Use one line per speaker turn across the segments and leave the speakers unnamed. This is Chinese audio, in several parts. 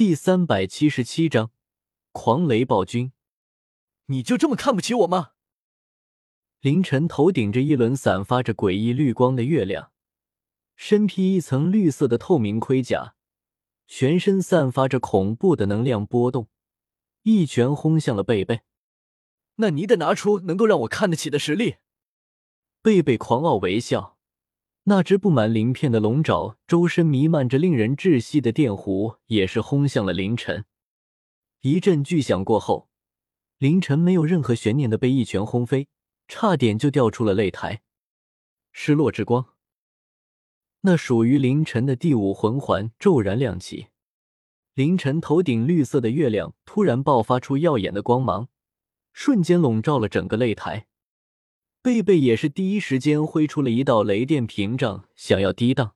第三百七十七章狂雷暴君。
你就这么看不起我吗？
凌晨头顶着一轮散发着诡异绿光的月亮，身披一层绿色的透明盔甲，全身散发着恐怖的能量波动，一拳轰向了贝贝。
那你得拿出能够让我看得起的实力。
贝贝狂傲微笑。那只布满鳞片的龙爪，周身弥漫着令人窒息的电弧，也是轰向了凌晨。一阵巨响过后，凌晨没有任何悬念的被一拳轰飞，差点就掉出了擂台。失落之光，那属于凌晨的第五魂环骤然亮起，凌晨头顶绿色的月亮突然爆发出耀眼的光芒，瞬间笼罩了整个擂台。贝贝也是第一时间挥出了一道雷电屏障，想要抵挡。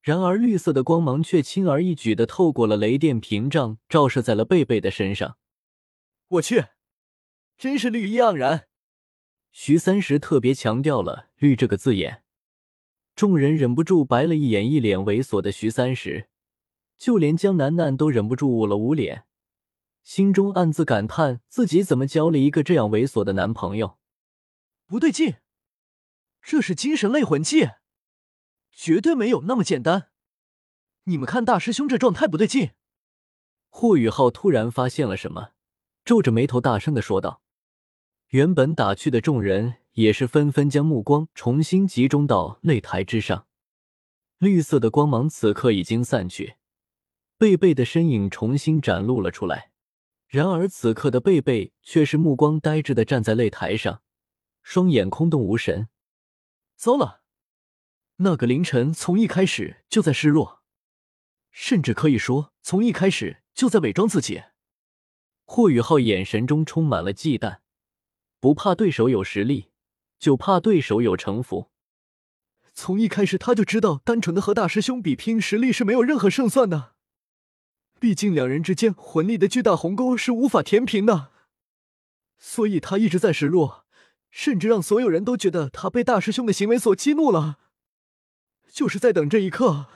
然而，绿色的光芒却轻而易举的透过了雷电屏障，照射在了贝贝的身上。
我去，真是绿意盎然！
徐三石特别强调了“绿”这个字眼，众人忍不住白了一眼，一脸猥琐的徐三石，就连江楠楠都忍不住捂了捂脸，心中暗自感叹自己怎么交了一个这样猥琐的男朋友。
不对劲，这是精神类魂技，绝对没有那么简单。你们看大师兄这状态不对劲。
霍雨浩突然发现了什么，皱着眉头大声的说道。原本打趣的众人也是纷纷将目光重新集中到擂台之上。绿色的光芒此刻已经散去，贝贝的身影重新展露了出来。然而此刻的贝贝却是目光呆滞的站在擂台上。双眼空洞无神，
糟了！那个凌晨从一开始就在示弱，甚至可以说从一开始就在伪装自己。
霍雨浩眼神中充满了忌惮，不怕对手有实力，就怕对手有城府。
从一开始他就知道，单纯的和大师兄比拼实力是没有任何胜算的，毕竟两人之间魂力的巨大鸿沟是无法填平的，所以他一直在示弱。甚至让所有人都觉得他被大师兄的行为所激怒了，就是在等这一刻。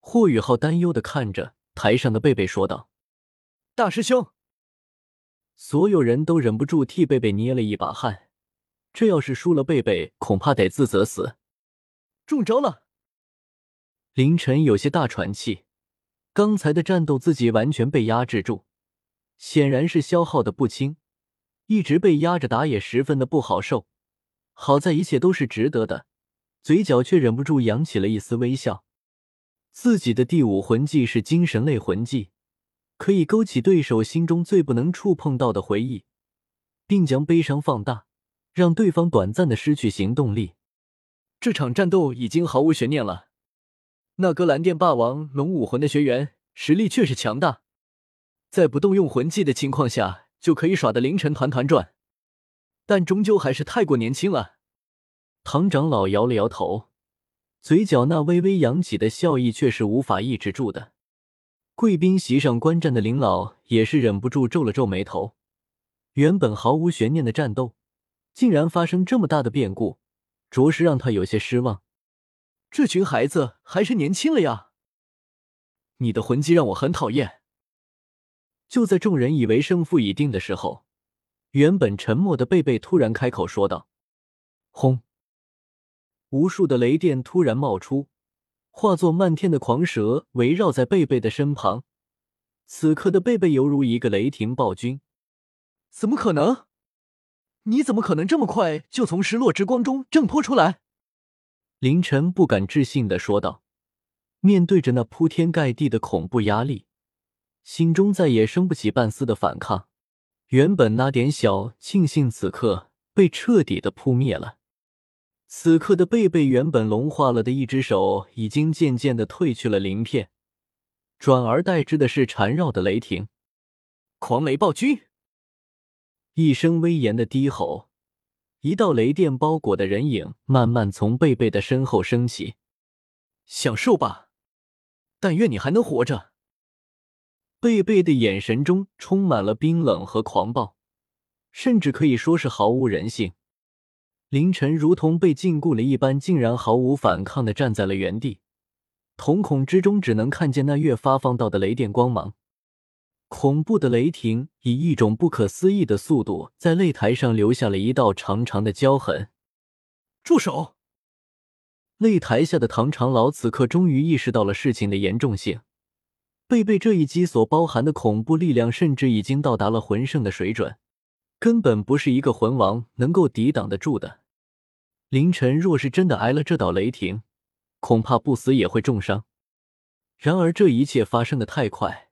霍雨浩担忧的看着台上的贝贝说道：“
大师兄。”
所有人都忍不住替贝贝捏了一把汗，这要是输了，贝贝恐怕得自责死。
中招了！
凌晨有些大喘气，刚才的战斗自己完全被压制住，显然是消耗的不轻。一直被压着打也十分的不好受，好在一切都是值得的，嘴角却忍不住扬起了一丝微笑。自己的第五魂技是精神类魂技，可以勾起对手心中最不能触碰到的回忆，并将悲伤放大，让对方短暂的失去行动力。
这场战斗已经毫无悬念了。那个蓝电霸王龙武魂的学员实力确实强大，在不动用魂技的情况下。就可以耍得凌晨团团转，但终究还是太过年轻了。
唐长老摇了摇头，嘴角那微微扬起的笑意却是无法抑制住的。贵宾席上观战的林老也是忍不住皱了皱眉头。原本毫无悬念的战斗，竟然发生这么大的变故，着实让他有些失望。
这群孩子还是年轻了呀！你的魂技让我很讨厌。
就在众人以为胜负已定的时候，原本沉默的贝贝突然开口说道：“轰！”无数的雷电突然冒出，化作漫天的狂蛇围绕在贝贝的身旁。此刻的贝贝犹如一个雷霆暴君。
怎么可能？你怎么可能这么快就从失落之光中挣脱出来？
凌晨不敢置信的说道。面对着那铺天盖地的恐怖压力。心中再也生不起半丝的反抗，原本那点小庆幸，此刻被彻底的扑灭了。此刻的贝贝原本融化了的一只手，已经渐渐的褪去了鳞片，转而代之的是缠绕的雷霆。
狂雷暴君，
一声威严的低吼，一道雷电包裹的人影慢慢从贝贝的身后升起。
享受吧，但愿你还能活着。
贝贝的眼神中充满了冰冷和狂暴，甚至可以说是毫无人性。凌晨如同被禁锢了一般，竟然毫无反抗的站在了原地，瞳孔之中只能看见那月发放到的雷电光芒。恐怖的雷霆以一种不可思议的速度在擂台上留下了一道长长的焦痕。
住手！
擂台下的唐长老此刻终于意识到了事情的严重性。贝贝这一击所包含的恐怖力量，甚至已经到达了魂圣的水准，根本不是一个魂王能够抵挡得住的。凌晨若是真的挨了这道雷霆，恐怕不死也会重伤。然而这一切发生的太快。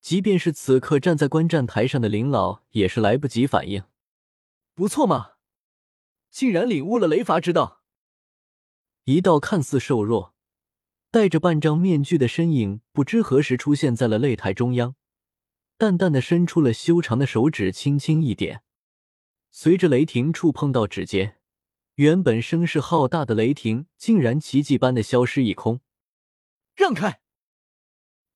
即便是此刻站在观战台上的林老，也是来不及反应。
不错嘛，竟然领悟了雷伐之道。
一道看似瘦弱、戴着半张面具的身影，不知何时出现在了擂台中央，淡淡的伸出了修长的手指，轻轻一点，随着雷霆触碰到指尖，原本声势浩大的雷霆竟然奇迹般的消失一空。
让开！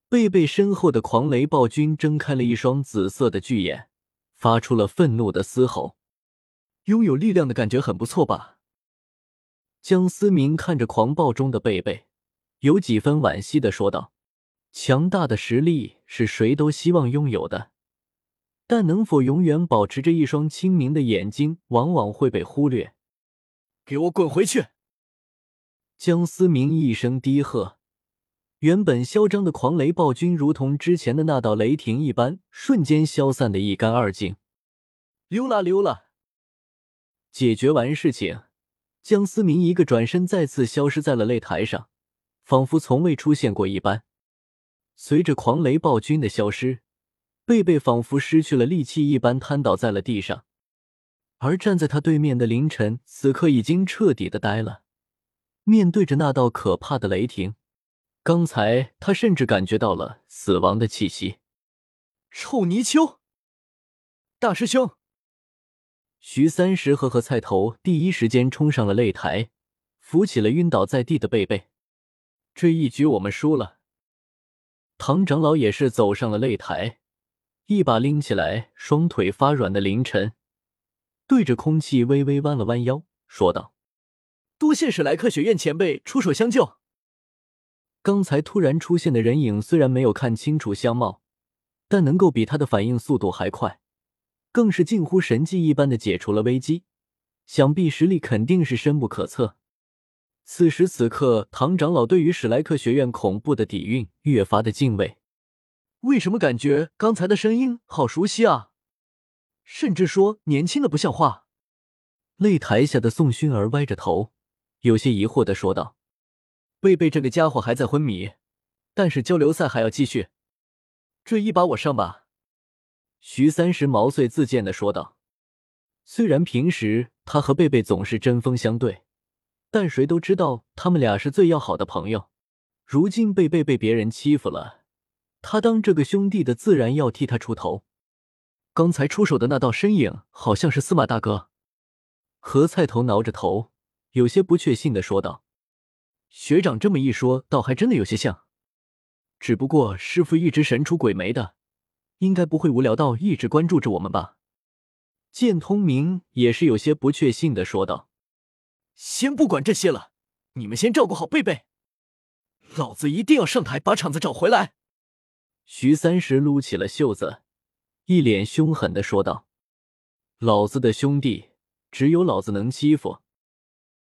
贝贝身后的狂雷暴君睁开了一双紫色的巨眼，发出了愤怒的嘶吼。
拥有力量的感觉很不错吧？
江思明看着狂暴中的贝贝，有几分惋惜的说道：“强大的实力是谁都希望拥有的，但能否永远保持着一双清明的眼睛，往往会被忽略。”
给我滚回去！
江思明一声低喝。原本嚣张的狂雷暴君，如同之前的那道雷霆一般，瞬间消散的一干二净。
溜啦溜啦！
解决完事情，江思明一个转身，再次消失在了擂台上，仿佛从未出现过一般。随着狂雷暴君的消失，贝贝仿佛失去了力气一般，瘫倒在了地上。而站在他对面的凌晨，此刻已经彻底的呆了，面对着那道可怕的雷霆。刚才他甚至感觉到了死亡的气息。
臭泥鳅！大师兄，
徐三石和和菜头第一时间冲上了擂台，扶起了晕倒在地的贝贝。这一局我们输了。唐长老也是走上了擂台，一把拎起来双腿发软的凌晨，对着空气微微弯了弯腰，说道：“
多谢史莱克学院前辈出手相救。”
刚才突然出现的人影，虽然没有看清楚相貌，但能够比他的反应速度还快，更是近乎神迹一般的解除了危机。想必实力肯定是深不可测。此时此刻，唐长老对于史莱克学院恐怖的底蕴越发的敬畏。
为什么感觉刚才的声音好熟悉啊？甚至说年轻的不像话。
擂台下的宋薰儿歪着头，有些疑惑的说道。贝贝这个家伙还在昏迷，但是交流赛还要继续，这一把我上吧。徐三石毛遂自荐的说道。虽然平时他和贝贝总是针锋相对，但谁都知道他们俩是最要好的朋友。如今贝贝被别人欺负了，他当这个兄弟的自然要替他出头。刚才出手的那道身影，好像是司马大哥。何菜头挠着头，有些不确信的说道。学长这么一说，倒还真的有些像。只不过师傅一直神出鬼没的，应该不会无聊到一直关注着我们吧？剑通明也是有些不确信的说道：“
先不管这些了，你们先照顾好贝贝，老子一定要上台把场子找回来。”
徐三石撸起了袖子，一脸凶狠的说道：“老子的兄弟，只有老子能欺负。”